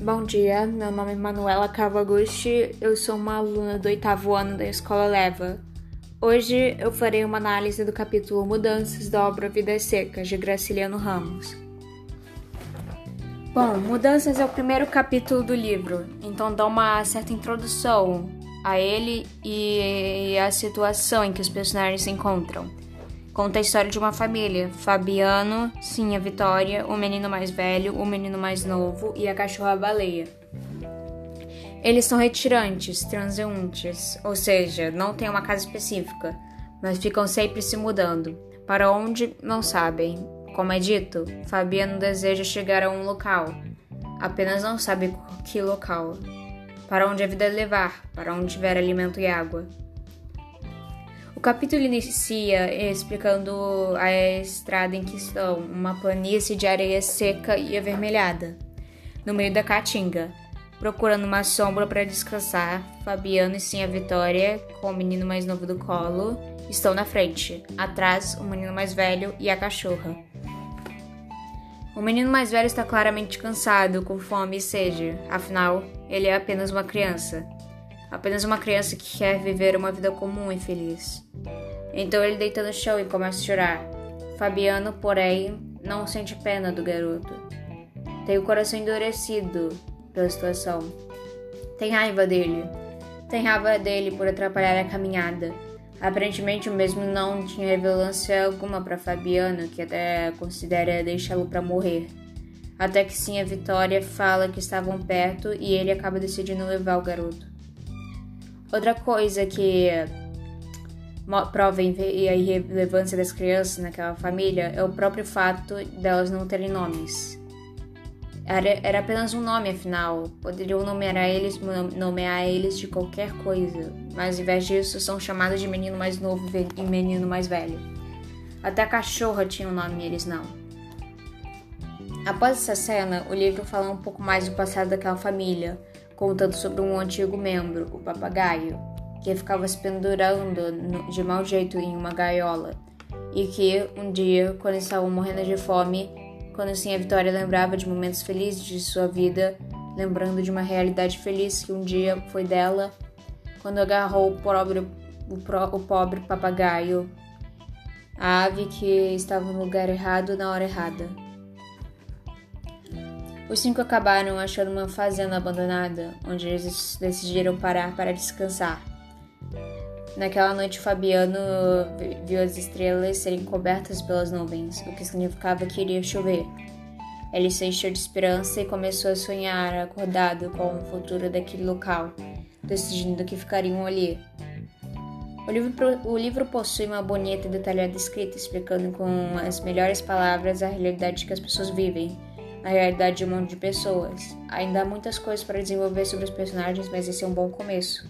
bom dia. Meu nome é Manuela Cavagusti, eu sou uma aluna do oitavo ano da Escola Leva. Hoje eu farei uma análise do capítulo Mudanças da obra Vidas Secas, de Graciliano Ramos. Bom, Mudanças é o primeiro capítulo do livro, então dá uma certa introdução a ele e a situação em que os personagens se encontram. Conta a história de uma família: Fabiano, Sim, a Vitória, o menino mais velho, o menino mais novo e a cachorra baleia. Eles são retirantes, transeuntes, ou seja, não têm uma casa específica, mas ficam sempre se mudando. Para onde, não sabem. Como é dito, Fabiano deseja chegar a um local, apenas não sabe que local. Para onde a vida levar, para onde tiver alimento e água. O capítulo inicia explicando a estrada em questão, uma planície de areia seca e avermelhada, no meio da caatinga. Procurando uma sombra para descansar, Fabiano e sim a Vitória, com o menino mais novo do colo, estão na frente. Atrás, o menino mais velho e a cachorra. O menino mais velho está claramente cansado, com fome e sede, afinal, ele é apenas uma criança. Apenas uma criança que quer viver uma vida comum e feliz. Então ele deita no chão e começa a chorar. Fabiano, porém, não sente pena do garoto. Tem o coração endurecido pela situação. Tem raiva dele. Tem raiva dele por atrapalhar a caminhada. Aparentemente, o mesmo não tinha relevância alguma para Fabiano, que até considera deixá-lo para morrer. Até que sim, a Vitória fala que estavam perto e ele acaba decidindo levar o garoto. Outra coisa que prova a irrelevância das crianças naquela família é o próprio fato delas não terem nomes. Era, era apenas um nome, afinal. Poderiam nomear eles, nomear eles de qualquer coisa, mas ao invés disso são chamados de menino mais novo e menino mais velho. Até a cachorra tinha um nome e eles não. Após essa cena, o livro fala um pouco mais do passado daquela família, contando sobre um antigo membro, o papagaio, que ficava se pendurando de mau jeito em uma gaiola, e que, um dia, quando estava morrendo de fome, quando sim a Vitória lembrava de momentos felizes de sua vida, lembrando de uma realidade feliz que um dia foi dela, quando agarrou o pobre, o, pro, o pobre papagaio, a ave que estava no lugar errado na hora errada. Os cinco acabaram achando uma fazenda abandonada, onde eles decidiram parar para descansar. Naquela noite, Fabiano viu as estrelas serem cobertas pelas nuvens, o que significava que iria chover. Ele se encheu de esperança e começou a sonhar acordado com o futuro daquele local, decidindo que ficariam ali. O livro, o livro possui uma bonita e detalhada escrita explicando com as melhores palavras a realidade que as pessoas vivem na realidade de um monte de pessoas. Ainda há muitas coisas para desenvolver sobre os personagens, mas esse é um bom começo.